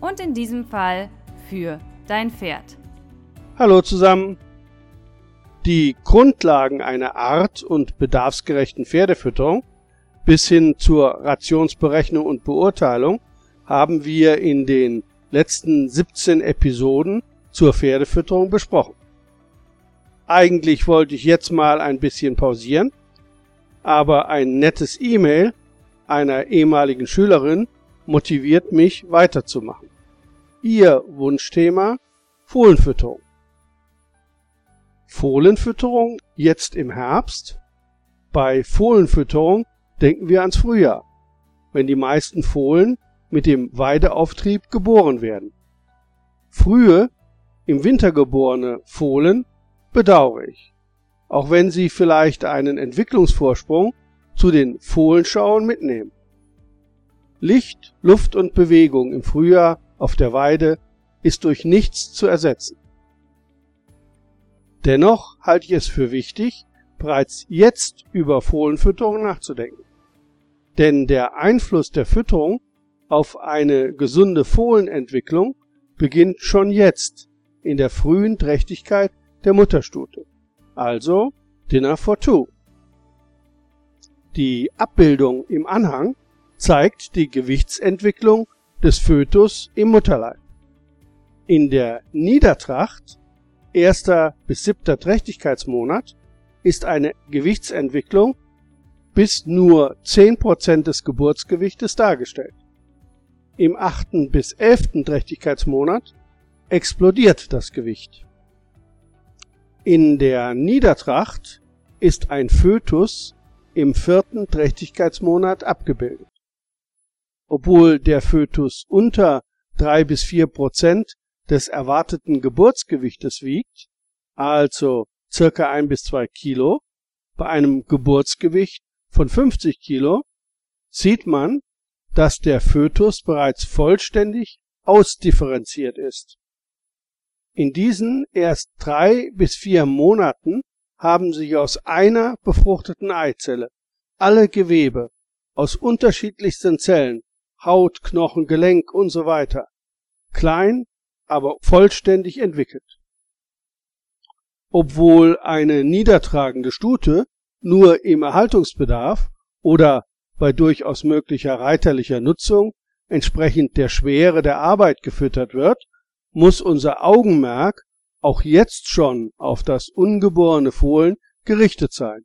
Und in diesem Fall für dein Pferd. Hallo zusammen. Die Grundlagen einer art- und bedarfsgerechten Pferdefütterung bis hin zur Rationsberechnung und Beurteilung haben wir in den letzten 17 Episoden zur Pferdefütterung besprochen. Eigentlich wollte ich jetzt mal ein bisschen pausieren, aber ein nettes E-Mail einer ehemaligen Schülerin motiviert mich weiterzumachen. Ihr Wunschthema Fohlenfütterung. Fohlenfütterung jetzt im Herbst? Bei Fohlenfütterung denken wir ans Frühjahr, wenn die meisten Fohlen mit dem Weideauftrieb geboren werden. Frühe, im Winter geborene Fohlen bedauere ich, auch wenn sie vielleicht einen Entwicklungsvorsprung zu den Fohlenschauen mitnehmen. Licht, Luft und Bewegung im Frühjahr auf der Weide ist durch nichts zu ersetzen. Dennoch halte ich es für wichtig, bereits jetzt über Fohlenfütterung nachzudenken. Denn der Einfluss der Fütterung auf eine gesunde Fohlenentwicklung beginnt schon jetzt in der frühen Trächtigkeit der Mutterstute. Also Dinner for Two. Die Abbildung im Anhang zeigt die Gewichtsentwicklung des Fötus im Mutterleib. In der Niedertracht, erster bis siebter Trächtigkeitsmonat, ist eine Gewichtsentwicklung bis nur 10% des Geburtsgewichtes dargestellt. Im achten bis elften Trächtigkeitsmonat explodiert das Gewicht. In der Niedertracht ist ein Fötus im vierten Trächtigkeitsmonat abgebildet. Obwohl der Fötus unter drei bis vier Prozent des erwarteten Geburtsgewichtes wiegt, also circa ein bis zwei Kilo, bei einem Geburtsgewicht von 50 Kilo, sieht man, dass der Fötus bereits vollständig ausdifferenziert ist. In diesen erst drei bis vier Monaten haben sich aus einer befruchteten Eizelle alle Gewebe aus unterschiedlichsten Zellen, Haut, Knochen, Gelenk und so weiter, klein, aber vollständig entwickelt. Obwohl eine niedertragende Stute nur im Erhaltungsbedarf oder bei durchaus möglicher reiterlicher Nutzung entsprechend der Schwere der Arbeit gefüttert wird, muss unser Augenmerk auch jetzt schon auf das ungeborene Fohlen gerichtet sein.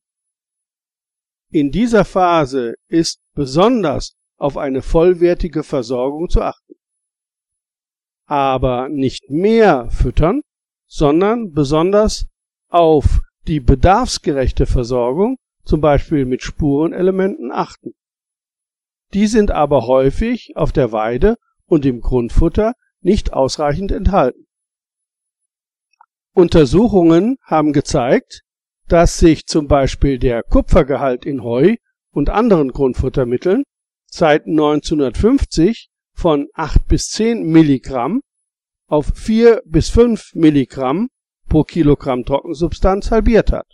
In dieser Phase ist besonders auf eine vollwertige Versorgung zu achten. Aber nicht mehr füttern, sondern besonders auf die bedarfsgerechte Versorgung, zum Beispiel mit Spurenelementen, achten. Die sind aber häufig auf der Weide und im Grundfutter nicht ausreichend enthalten. Untersuchungen haben gezeigt, dass sich zum Beispiel der Kupfergehalt in Heu und anderen Grundfuttermitteln seit 1950 von 8 bis 10 Milligramm auf 4 bis 5 Milligramm pro Kilogramm Trockensubstanz halbiert hat.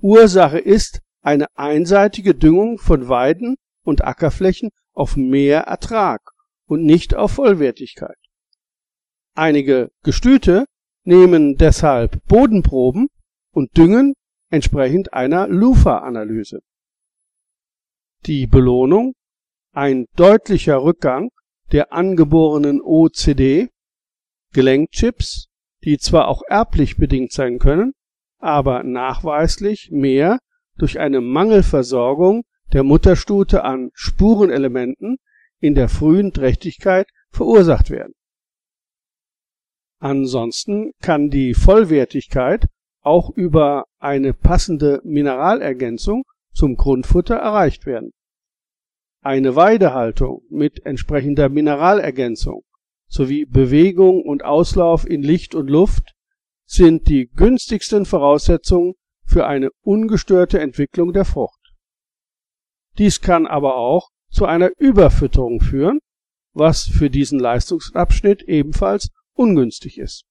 Ursache ist eine einseitige Düngung von Weiden und Ackerflächen auf mehr Ertrag und nicht auf Vollwertigkeit. Einige Gestüte nehmen deshalb Bodenproben und düngen entsprechend einer Lufa-Analyse. Die Belohnung, ein deutlicher Rückgang der angeborenen OCD, Gelenkchips, die zwar auch erblich bedingt sein können, aber nachweislich mehr durch eine Mangelversorgung der Mutterstute an Spurenelementen in der frühen Trächtigkeit verursacht werden Ansonsten kann die Vollwertigkeit auch über eine passende Mineralergänzung zum Grundfutter erreicht werden. Eine Weidehaltung mit entsprechender Mineralergänzung sowie Bewegung und Auslauf in Licht und Luft sind die günstigsten Voraussetzungen für eine ungestörte Entwicklung der Frucht. Dies kann aber auch zu einer Überfütterung führen, was für diesen Leistungsabschnitt ebenfalls ungünstig ist.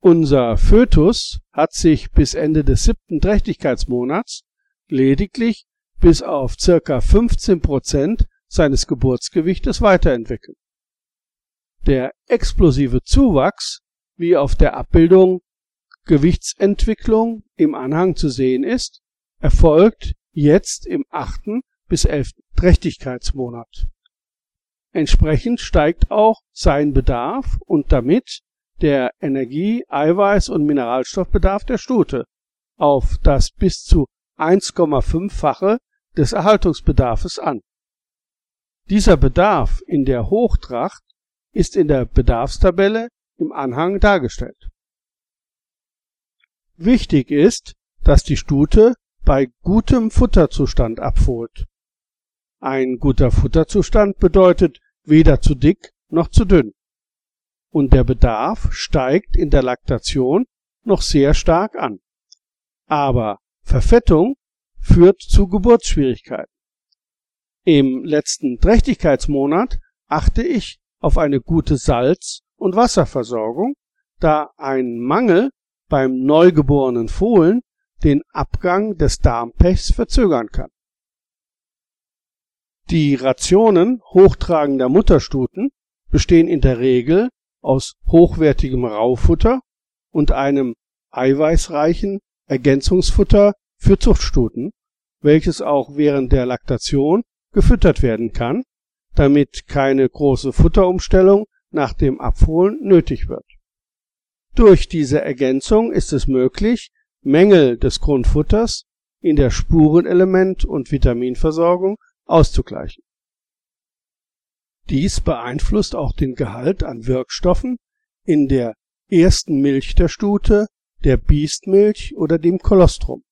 Unser Fötus hat sich bis Ende des siebten Trächtigkeitsmonats lediglich bis auf circa 15 Prozent seines Geburtsgewichtes weiterentwickelt. Der explosive Zuwachs, wie auf der Abbildung Gewichtsentwicklung im Anhang zu sehen ist, erfolgt jetzt im achten bis elften Trächtigkeitsmonat. Entsprechend steigt auch sein Bedarf und damit der Energie-, Eiweiß- und Mineralstoffbedarf der Stute auf das bis zu 1,5-fache des Erhaltungsbedarfes an. Dieser Bedarf in der Hochtracht ist in der Bedarfstabelle im Anhang dargestellt. Wichtig ist, dass die Stute bei gutem Futterzustand abfohlt. Ein guter Futterzustand bedeutet weder zu dick noch zu dünn. Und der Bedarf steigt in der Laktation noch sehr stark an. Aber Verfettung führt zu Geburtsschwierigkeiten. Im letzten Trächtigkeitsmonat achte ich auf eine gute Salz- und Wasserversorgung, da ein Mangel beim neugeborenen Fohlen den Abgang des Darmpechs verzögern kann. Die Rationen hochtragender Mutterstuten bestehen in der Regel aus hochwertigem Raufutter und einem eiweißreichen Ergänzungsfutter für Zuchtstuten, welches auch während der Laktation gefüttert werden kann, damit keine große Futterumstellung nach dem Abfohlen nötig wird. Durch diese Ergänzung ist es möglich, Mängel des Grundfutters in der Spurenelement- und Vitaminversorgung auszugleichen. Dies beeinflusst auch den Gehalt an Wirkstoffen in der ersten Milch der Stute, der Biestmilch oder dem Kolostrum.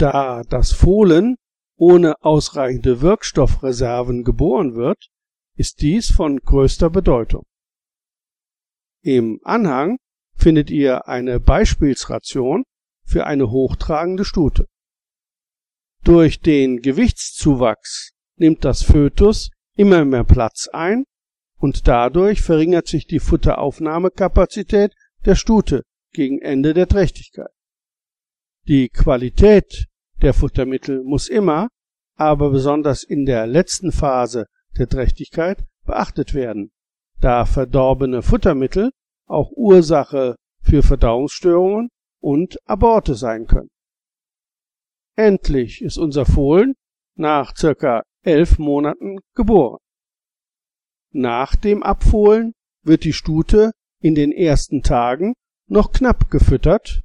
Da das Fohlen ohne ausreichende Wirkstoffreserven geboren wird, ist dies von größter Bedeutung. Im Anhang findet ihr eine Beispielsration für eine hochtragende Stute. Durch den Gewichtszuwachs nimmt das Fötus immer mehr Platz ein und dadurch verringert sich die Futteraufnahmekapazität der Stute gegen Ende der Trächtigkeit. Die Qualität der Futtermittel muss immer, aber besonders in der letzten Phase der Trächtigkeit beachtet werden, da verdorbene Futtermittel auch Ursache für Verdauungsstörungen und Aborte sein können. Endlich ist unser Fohlen nach circa elf Monaten geboren. Nach dem Abfohlen wird die Stute in den ersten Tagen noch knapp gefüttert,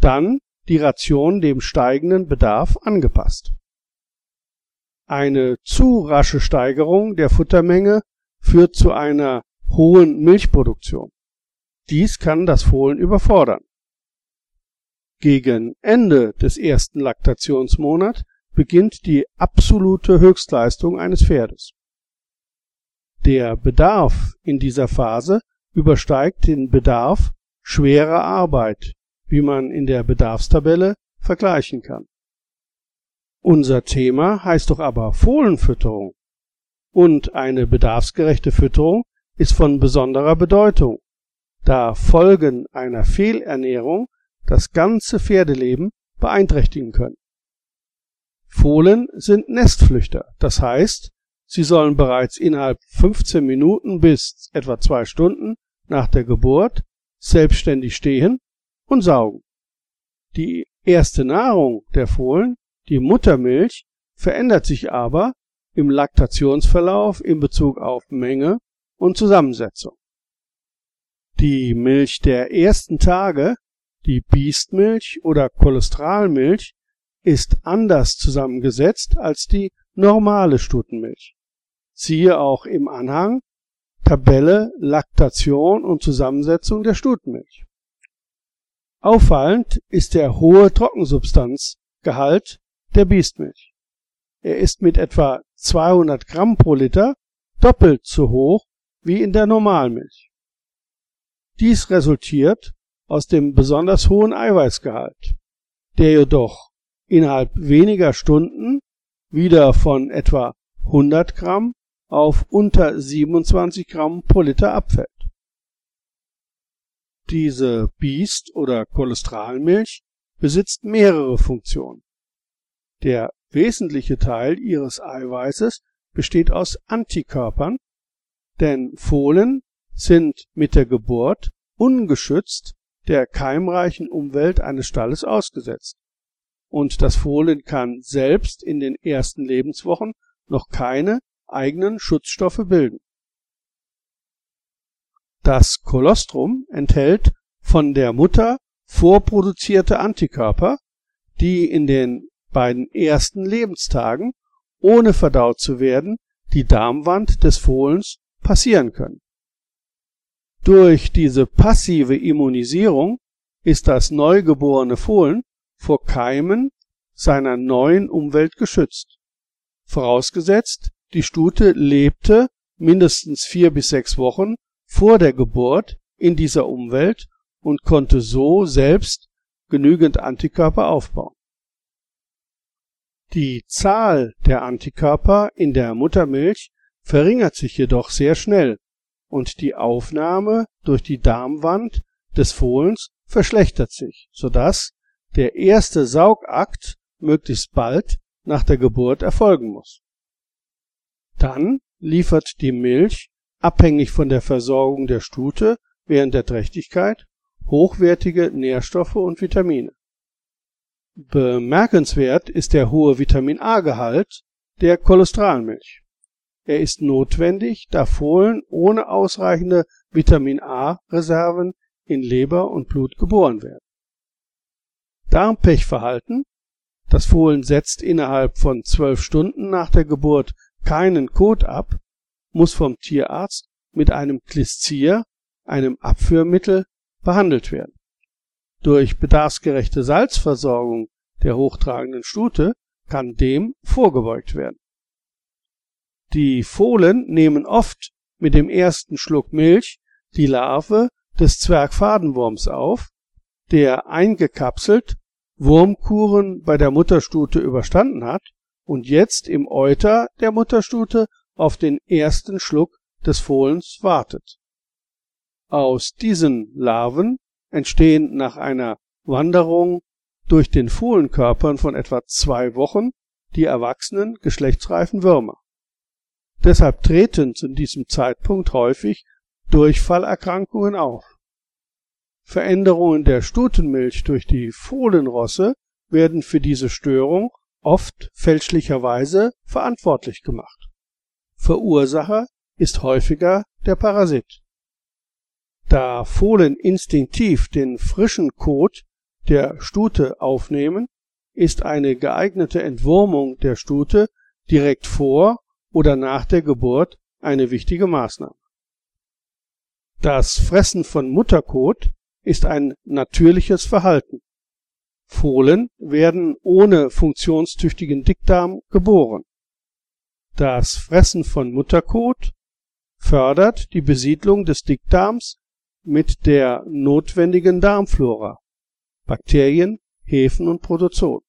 dann die Ration dem steigenden Bedarf angepasst. Eine zu rasche Steigerung der Futtermenge führt zu einer hohen Milchproduktion. Dies kann das Fohlen überfordern. Gegen Ende des ersten Laktationsmonats beginnt die absolute Höchstleistung eines Pferdes. Der Bedarf in dieser Phase übersteigt den Bedarf schwerer Arbeit, wie man in der Bedarfstabelle vergleichen kann. Unser Thema heißt doch aber Fohlenfütterung. Und eine bedarfsgerechte Fütterung ist von besonderer Bedeutung, da Folgen einer Fehlernährung das ganze Pferdeleben beeinträchtigen können. Fohlen sind Nestflüchter, das heißt, sie sollen bereits innerhalb 15 Minuten bis etwa zwei Stunden nach der Geburt selbstständig stehen und saugen. Die erste Nahrung der Fohlen, die Muttermilch, verändert sich aber im Laktationsverlauf in Bezug auf Menge und Zusammensetzung. Die Milch der ersten Tage, die Biestmilch oder Cholesteralmilch, ist anders zusammengesetzt als die normale Stutenmilch. Siehe auch im Anhang Tabelle Laktation und Zusammensetzung der Stutenmilch. Auffallend ist der hohe Trockensubstanzgehalt der Biestmilch. Er ist mit etwa 200 Gramm pro Liter doppelt so hoch wie in der Normalmilch. Dies resultiert aus dem besonders hohen Eiweißgehalt, der jedoch innerhalb weniger Stunden wieder von etwa 100 Gramm auf unter 27 Gramm pro Liter abfällt. Diese Biest- oder Cholesterolmilch besitzt mehrere Funktionen. Der wesentliche Teil ihres Eiweißes besteht aus Antikörpern, denn Fohlen sind mit der Geburt ungeschützt der keimreichen Umwelt eines Stalles ausgesetzt. Und das Fohlen kann selbst in den ersten Lebenswochen noch keine eigenen Schutzstoffe bilden. Das Kolostrum enthält von der Mutter vorproduzierte Antikörper, die in den beiden ersten Lebenstagen, ohne verdaut zu werden, die Darmwand des Fohlens passieren können. Durch diese passive Immunisierung ist das neugeborene Fohlen vor Keimen seiner neuen Umwelt geschützt. Vorausgesetzt, die Stute lebte mindestens vier bis sechs Wochen vor der Geburt in dieser Umwelt und konnte so selbst genügend Antikörper aufbauen. Die Zahl der Antikörper in der Muttermilch verringert sich jedoch sehr schnell und die Aufnahme durch die Darmwand des Fohlens verschlechtert sich, sodass der erste Saugakt möglichst bald nach der Geburt erfolgen muss. Dann liefert die Milch, abhängig von der Versorgung der Stute während der Trächtigkeit, hochwertige Nährstoffe und Vitamine. Bemerkenswert ist der hohe Vitamin-A-Gehalt der Cholesterolmilch. Er ist notwendig, da Fohlen ohne ausreichende Vitamin-A-Reserven in Leber und Blut geboren werden. Darmpechverhalten Das Fohlen setzt innerhalb von zwölf Stunden nach der Geburt keinen Kot ab, muss vom Tierarzt mit einem Klistier, einem Abführmittel, behandelt werden. Durch bedarfsgerechte Salzversorgung der hochtragenden Stute kann dem vorgebeugt werden. Die Fohlen nehmen oft mit dem ersten Schluck Milch die Larve des Zwergfadenwurms auf, der eingekapselt Wurmkuren bei der Mutterstute überstanden hat und jetzt im Euter der Mutterstute auf den ersten Schluck des Fohlens wartet. Aus diesen Larven entstehen nach einer Wanderung durch den Fohlenkörpern von etwa zwei Wochen die erwachsenen geschlechtsreifen Würmer. Deshalb treten zu diesem Zeitpunkt häufig Durchfallerkrankungen auf. Veränderungen der Stutenmilch durch die Fohlenrosse werden für diese Störung oft fälschlicherweise verantwortlich gemacht. Verursacher ist häufiger der Parasit. Da Fohlen instinktiv den frischen Kot der Stute aufnehmen, ist eine geeignete Entwurmung der Stute direkt vor oder nach der Geburt eine wichtige Maßnahme. Das Fressen von Mutterkot ist ein natürliches Verhalten. Fohlen werden ohne funktionstüchtigen Dickdarm geboren. Das Fressen von Mutterkot fördert die Besiedlung des Dickdarms mit der notwendigen Darmflora, Bakterien, Hefen und Protozoen.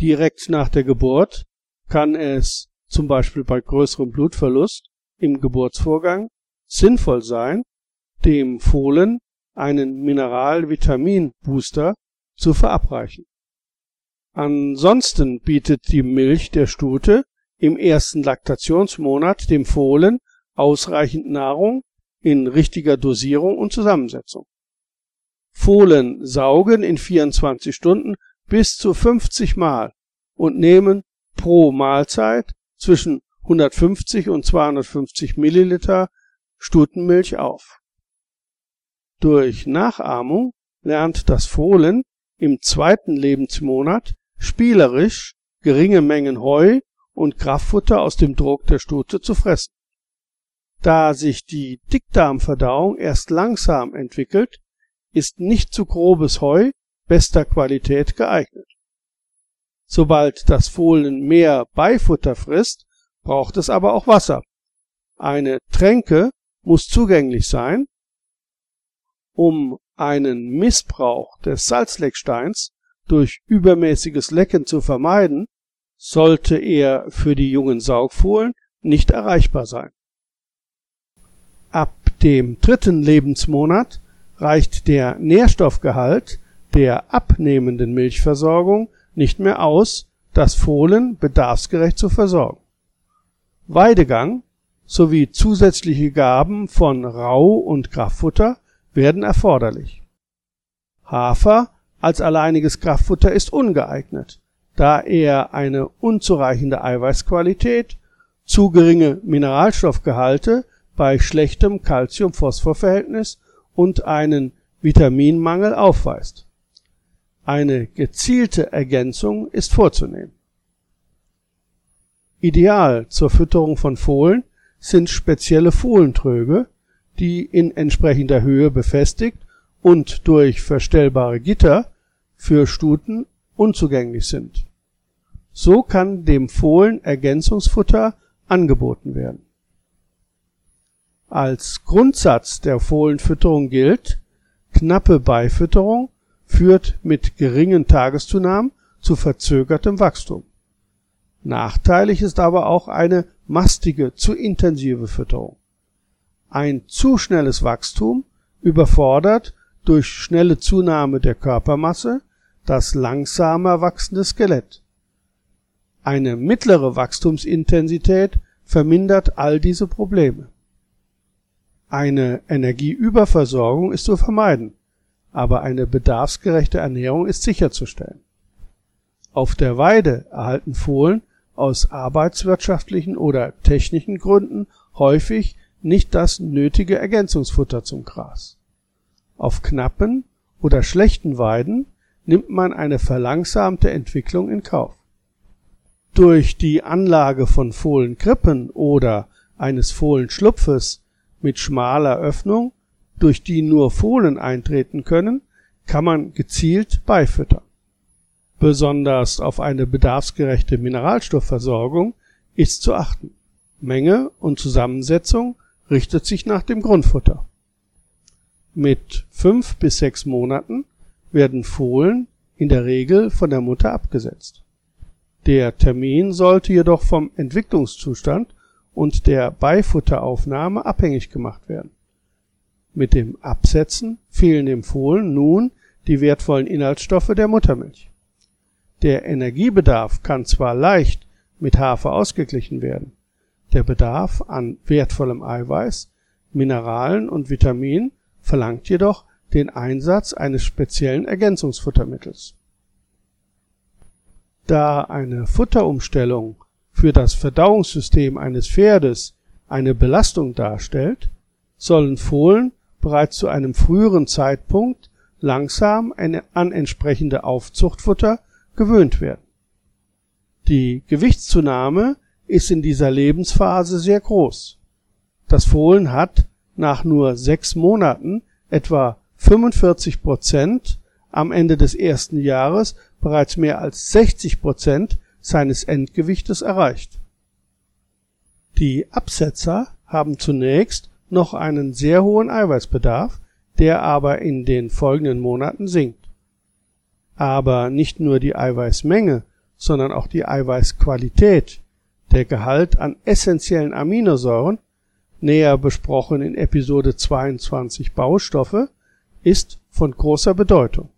Direkt nach der Geburt kann es zum Beispiel bei größerem Blutverlust im Geburtsvorgang sinnvoll sein, dem Fohlen einen Mineral-Vitamin-Booster zu verabreichen. Ansonsten bietet die Milch der Stute im ersten Laktationsmonat dem Fohlen ausreichend Nahrung in richtiger Dosierung und Zusammensetzung. Fohlen saugen in 24 Stunden bis zu 50 Mal und nehmen pro Mahlzeit zwischen 150 und 250 Milliliter Stutenmilch auf. Durch Nachahmung lernt das Fohlen im zweiten Lebensmonat spielerisch geringe Mengen Heu und Kraftfutter aus dem Druck der Stute zu fressen. Da sich die Dickdarmverdauung erst langsam entwickelt, ist nicht zu grobes Heu bester Qualität geeignet. Sobald das Fohlen mehr Beifutter frisst braucht es aber auch Wasser. Eine Tränke muss zugänglich sein, um einen Missbrauch des Salzlecksteins durch übermäßiges Lecken zu vermeiden, sollte er für die jungen Saugfohlen nicht erreichbar sein. Ab dem dritten Lebensmonat reicht der Nährstoffgehalt der abnehmenden Milchversorgung nicht mehr aus, das Fohlen bedarfsgerecht zu versorgen. Weidegang sowie zusätzliche Gaben von Rau- und Kraftfutter werden erforderlich. Hafer als alleiniges Kraftfutter ist ungeeignet, da er eine unzureichende Eiweißqualität, zu geringe Mineralstoffgehalte bei schlechtem Calcium-Phosphor-Verhältnis und einen Vitaminmangel aufweist. Eine gezielte Ergänzung ist vorzunehmen. Ideal zur Fütterung von Fohlen sind spezielle Fohlentröge, die in entsprechender Höhe befestigt und durch verstellbare Gitter für Stuten unzugänglich sind. So kann dem Fohlen Ergänzungsfutter angeboten werden. Als Grundsatz der Fohlenfütterung gilt, knappe Beifütterung führt mit geringen Tageszunahmen zu verzögertem Wachstum. Nachteilig ist aber auch eine mastige, zu intensive Fütterung. Ein zu schnelles Wachstum überfordert durch schnelle Zunahme der Körpermasse das langsamer wachsende Skelett. Eine mittlere Wachstumsintensität vermindert all diese Probleme. Eine Energieüberversorgung ist zu vermeiden, aber eine bedarfsgerechte Ernährung ist sicherzustellen. Auf der Weide erhalten Fohlen aus arbeitswirtschaftlichen oder technischen Gründen häufig nicht das nötige Ergänzungsfutter zum Gras. Auf knappen oder schlechten Weiden nimmt man eine verlangsamte Entwicklung in Kauf. Durch die Anlage von Fohlenkrippen oder eines Fohlenschlupfes mit schmaler Öffnung, durch die nur Fohlen eintreten können, kann man gezielt beifüttern. Besonders auf eine bedarfsgerechte Mineralstoffversorgung ist zu achten. Menge und Zusammensetzung richtet sich nach dem Grundfutter. Mit fünf bis sechs Monaten werden Fohlen in der Regel von der Mutter abgesetzt. Der Termin sollte jedoch vom Entwicklungszustand und der Beifutteraufnahme abhängig gemacht werden. Mit dem Absetzen fehlen dem Fohlen nun die wertvollen Inhaltsstoffe der Muttermilch. Der Energiebedarf kann zwar leicht mit Hafer ausgeglichen werden, der Bedarf an wertvollem Eiweiß, Mineralen und Vitaminen verlangt jedoch den Einsatz eines speziellen Ergänzungsfuttermittels. Da eine Futterumstellung für das Verdauungssystem eines Pferdes eine Belastung darstellt, sollen Fohlen bereits zu einem früheren Zeitpunkt langsam an entsprechende Aufzuchtfutter gewöhnt werden. Die Gewichtszunahme ist in dieser Lebensphase sehr groß. Das Fohlen hat nach nur sechs Monaten etwa 45 Prozent, am Ende des ersten Jahres bereits mehr als 60 Prozent seines Endgewichtes erreicht. Die Absetzer haben zunächst noch einen sehr hohen Eiweißbedarf, der aber in den folgenden Monaten sinkt. Aber nicht nur die Eiweißmenge, sondern auch die Eiweißqualität, der Gehalt an essentiellen Aminosäuren, näher besprochen in Episode 22 Baustoffe, ist von großer Bedeutung.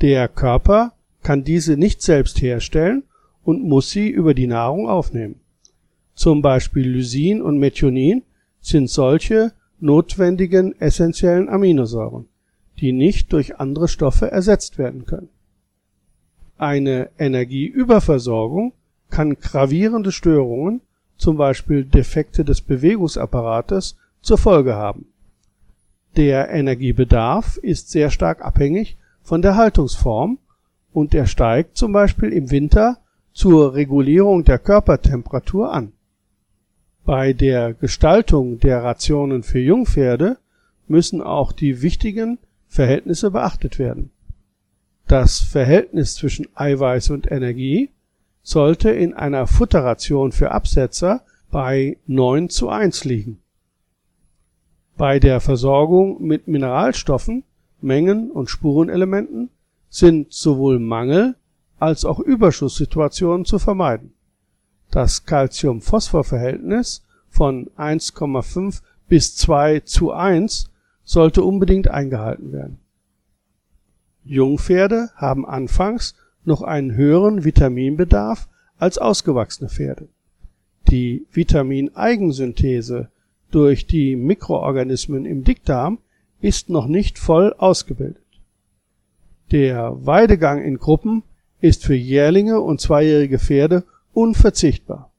Der Körper kann diese nicht selbst herstellen und muss sie über die Nahrung aufnehmen. Zum Beispiel Lysin und Methionin sind solche notwendigen essentiellen Aminosäuren, die nicht durch andere Stoffe ersetzt werden können. Eine Energieüberversorgung kann gravierende Störungen, zum Beispiel Defekte des Bewegungsapparates, zur Folge haben. Der Energiebedarf ist sehr stark abhängig von der Haltungsform und er steigt zum Beispiel im Winter zur Regulierung der Körpertemperatur an. Bei der Gestaltung der Rationen für Jungpferde müssen auch die wichtigen Verhältnisse beachtet werden. Das Verhältnis zwischen Eiweiß und Energie sollte in einer Futterration für Absetzer bei 9 zu 1 liegen. Bei der Versorgung mit Mineralstoffen, Mengen und Spurenelementen sind sowohl Mangel als auch Überschusssituationen zu vermeiden. Das Calcium-Phosphor-Verhältnis von 1,5 bis 2 zu 1 sollte unbedingt eingehalten werden. Jungpferde haben anfangs noch einen höheren Vitaminbedarf als ausgewachsene Pferde. Die Vitamineigensynthese durch die Mikroorganismen im Dickdarm ist noch nicht voll ausgebildet. Der Weidegang in Gruppen ist für Jährlinge und zweijährige Pferde unverzichtbar.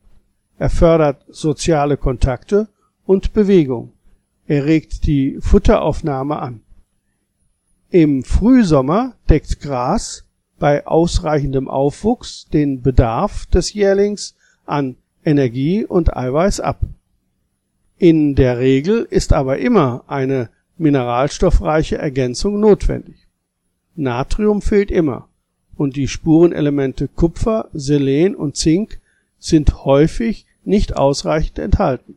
Er fördert soziale Kontakte und Bewegung. Er regt die Futteraufnahme an. Im Frühsommer deckt Gras bei ausreichendem Aufwuchs den Bedarf des Jährlings an Energie und Eiweiß ab. In der Regel ist aber immer eine mineralstoffreiche Ergänzung notwendig. Natrium fehlt immer und die Spurenelemente Kupfer, Selen und Zink sind häufig nicht ausreichend enthalten.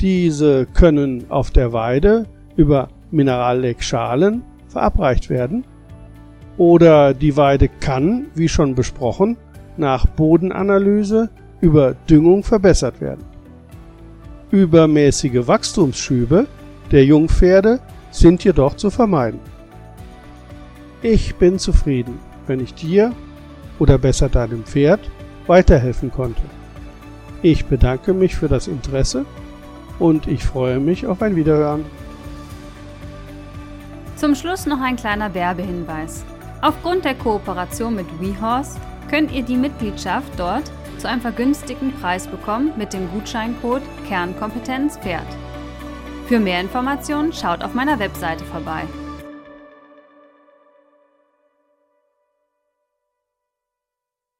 Diese können auf der Weide über Mineralleckschalen verabreicht werden oder die Weide kann, wie schon besprochen, nach Bodenanalyse über Düngung verbessert werden. Übermäßige Wachstumsschübe der Jungpferde sind jedoch zu vermeiden. Ich bin zufrieden, wenn ich dir oder besser deinem Pferd weiterhelfen konnte. Ich bedanke mich für das Interesse und ich freue mich auf ein Wiederhören. Zum Schluss noch ein kleiner Werbehinweis. Aufgrund der Kooperation mit WeHorse könnt ihr die Mitgliedschaft dort zu einem vergünstigten Preis bekommen mit dem Gutscheincode Kernkompetenz Pferd. Für mehr Informationen schaut auf meiner Webseite vorbei.